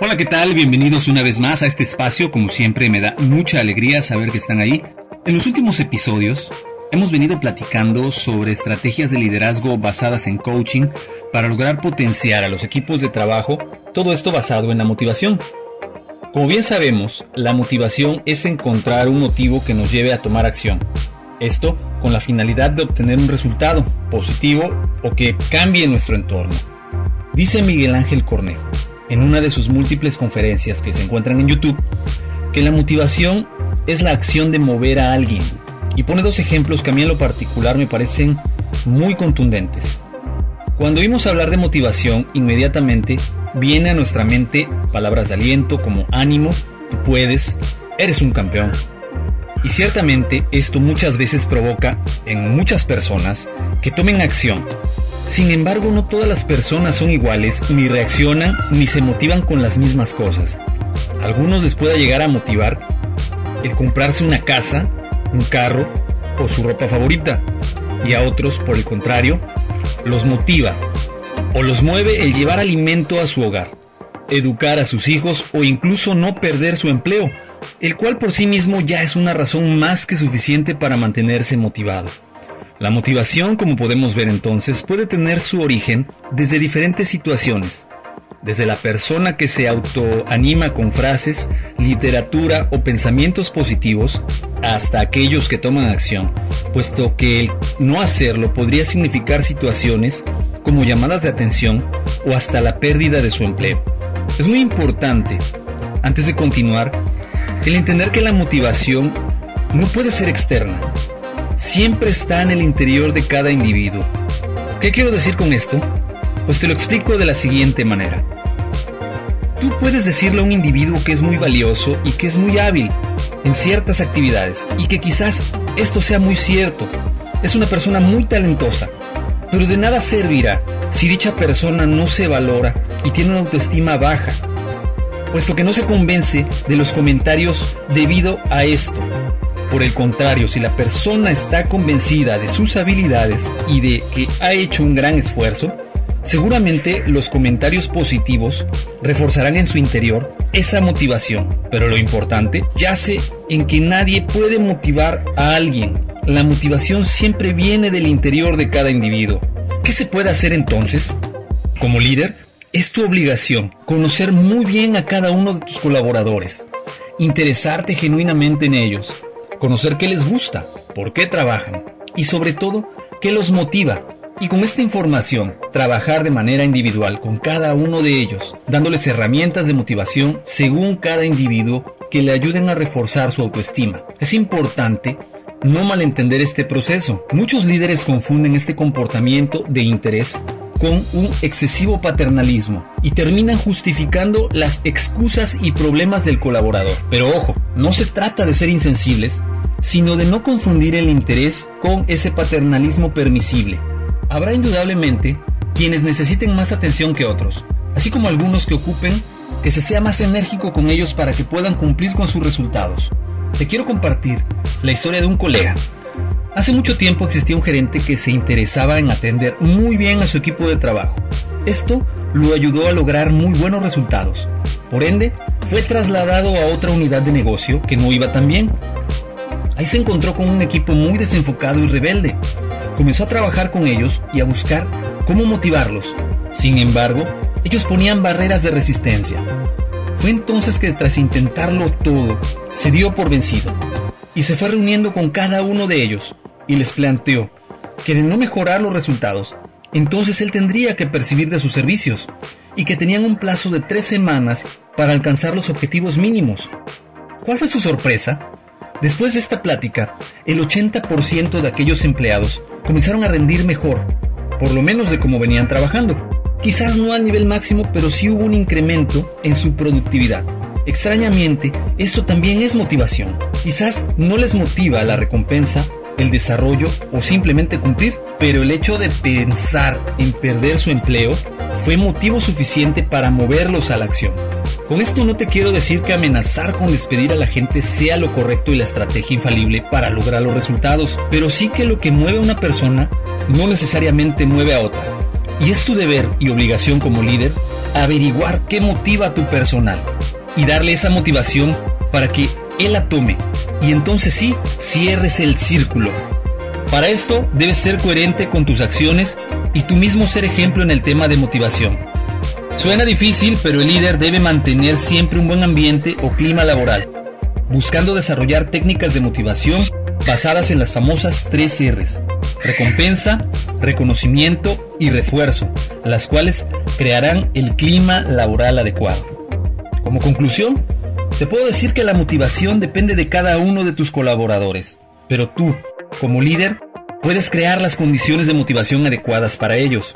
Hola, ¿qué tal? Bienvenidos una vez más a este espacio. Como siempre, me da mucha alegría saber que están ahí. En los últimos episodios, hemos venido platicando sobre estrategias de liderazgo basadas en coaching para lograr potenciar a los equipos de trabajo, todo esto basado en la motivación. Como bien sabemos, la motivación es encontrar un motivo que nos lleve a tomar acción. Esto con la finalidad de obtener un resultado positivo o que cambie nuestro entorno. Dice Miguel Ángel Cornejo, en una de sus múltiples conferencias que se encuentran en YouTube, que la motivación es la acción de mover a alguien. Y pone dos ejemplos que a mí en lo particular me parecen muy contundentes. Cuando oímos hablar de motivación, inmediatamente viene a nuestra mente palabras de aliento como ánimo, tú puedes, eres un campeón. Y ciertamente esto muchas veces provoca en muchas personas que tomen acción. Sin embargo, no todas las personas son iguales, ni reaccionan, ni se motivan con las mismas cosas. algunos les pueda llegar a motivar el comprarse una casa, un carro o su ropa favorita. Y a otros, por el contrario, los motiva o los mueve el llevar alimento a su hogar, educar a sus hijos o incluso no perder su empleo, el cual por sí mismo ya es una razón más que suficiente para mantenerse motivado. La motivación, como podemos ver entonces, puede tener su origen desde diferentes situaciones, desde la persona que se autoanima con frases, literatura o pensamientos positivos, hasta aquellos que toman acción, puesto que el no hacerlo podría significar situaciones como llamadas de atención o hasta la pérdida de su empleo. Es muy importante, antes de continuar, el entender que la motivación no puede ser externa, siempre está en el interior de cada individuo. ¿Qué quiero decir con esto? Pues te lo explico de la siguiente manera. Tú puedes decirle a un individuo que es muy valioso y que es muy hábil en ciertas actividades y que quizás esto sea muy cierto. Es una persona muy talentosa, pero de nada servirá si dicha persona no se valora y tiene una autoestima baja, puesto que no se convence de los comentarios debido a esto. Por el contrario, si la persona está convencida de sus habilidades y de que ha hecho un gran esfuerzo, Seguramente los comentarios positivos reforzarán en su interior esa motivación, pero lo importante yace en que nadie puede motivar a alguien. La motivación siempre viene del interior de cada individuo. ¿Qué se puede hacer entonces? Como líder, es tu obligación conocer muy bien a cada uno de tus colaboradores, interesarte genuinamente en ellos, conocer qué les gusta, por qué trabajan y sobre todo qué los motiva y con esta información, trabajar de manera individual con cada uno de ellos, dándoles herramientas de motivación según cada individuo que le ayuden a reforzar su autoestima. Es importante no malentender este proceso. Muchos líderes confunden este comportamiento de interés con un excesivo paternalismo y terminan justificando las excusas y problemas del colaborador. Pero ojo, no se trata de ser insensibles, sino de no confundir el interés con ese paternalismo permisible. Habrá indudablemente quienes necesiten más atención que otros, así como algunos que ocupen que se sea más enérgico con ellos para que puedan cumplir con sus resultados. Te quiero compartir la historia de un colega. Hace mucho tiempo existía un gerente que se interesaba en atender muy bien a su equipo de trabajo. Esto lo ayudó a lograr muy buenos resultados. Por ende, fue trasladado a otra unidad de negocio que no iba tan bien. Ahí se encontró con un equipo muy desenfocado y rebelde, comenzó a trabajar con ellos y a buscar cómo motivarlos. Sin embargo, ellos ponían barreras de resistencia. Fue entonces que tras intentarlo todo, se dio por vencido y se fue reuniendo con cada uno de ellos y les planteó que de no mejorar los resultados, entonces él tendría que percibir de sus servicios y que tenían un plazo de tres semanas para alcanzar los objetivos mínimos. ¿Cuál fue su sorpresa? Después de esta plática, el 80% de aquellos empleados comenzaron a rendir mejor, por lo menos de cómo venían trabajando. Quizás no al nivel máximo, pero sí hubo un incremento en su productividad. Extrañamente, esto también es motivación. Quizás no les motiva la recompensa, el desarrollo o simplemente cumplir, pero el hecho de pensar en perder su empleo fue motivo suficiente para moverlos a la acción. Con esto no te quiero decir que amenazar con despedir a la gente sea lo correcto y la estrategia infalible para lograr los resultados, pero sí que lo que mueve a una persona no necesariamente mueve a otra. Y es tu deber y obligación como líder averiguar qué motiva a tu personal y darle esa motivación para que él la tome y entonces sí cierres el círculo. Para esto debes ser coherente con tus acciones y tú mismo ser ejemplo en el tema de motivación. Suena difícil, pero el líder debe mantener siempre un buen ambiente o clima laboral, buscando desarrollar técnicas de motivación basadas en las famosas tres R's, recompensa, reconocimiento y refuerzo, las cuales crearán el clima laboral adecuado. Como conclusión, te puedo decir que la motivación depende de cada uno de tus colaboradores, pero tú, como líder, puedes crear las condiciones de motivación adecuadas para ellos.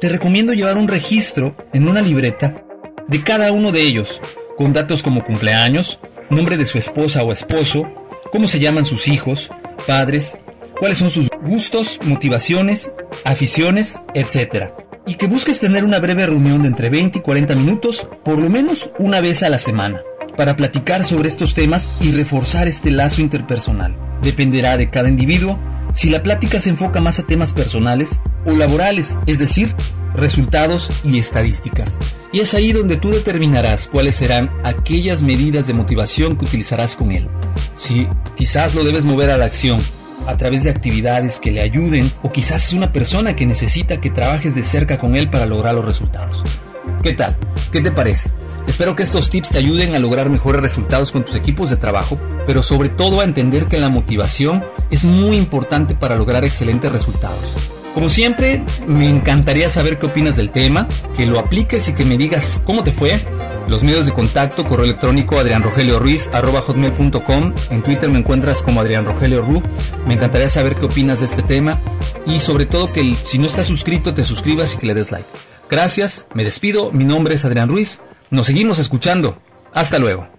Te recomiendo llevar un registro en una libreta de cada uno de ellos, con datos como cumpleaños, nombre de su esposa o esposo, cómo se llaman sus hijos, padres, cuáles son sus gustos, motivaciones, aficiones, etc. Y que busques tener una breve reunión de entre 20 y 40 minutos, por lo menos una vez a la semana, para platicar sobre estos temas y reforzar este lazo interpersonal. Dependerá de cada individuo si la plática se enfoca más a temas personales o laborales, es decir, resultados y estadísticas. Y es ahí donde tú determinarás cuáles serán aquellas medidas de motivación que utilizarás con él. Si quizás lo debes mover a la acción a través de actividades que le ayuden o quizás es una persona que necesita que trabajes de cerca con él para lograr los resultados. ¿Qué tal? ¿Qué te parece? Espero que estos tips te ayuden a lograr mejores resultados con tus equipos de trabajo, pero sobre todo a entender que la motivación es muy importante para lograr excelentes resultados. Como siempre, me encantaría saber qué opinas del tema, que lo apliques y que me digas cómo te fue. Los medios de contacto, correo electrónico adrianrogelioruiz.com. En Twitter me encuentras como Adrián Ru. Me encantaría saber qué opinas de este tema y sobre todo que si no estás suscrito te suscribas y que le des like. Gracias, me despido, mi nombre es Adrián Ruiz. Nos seguimos escuchando. Hasta luego.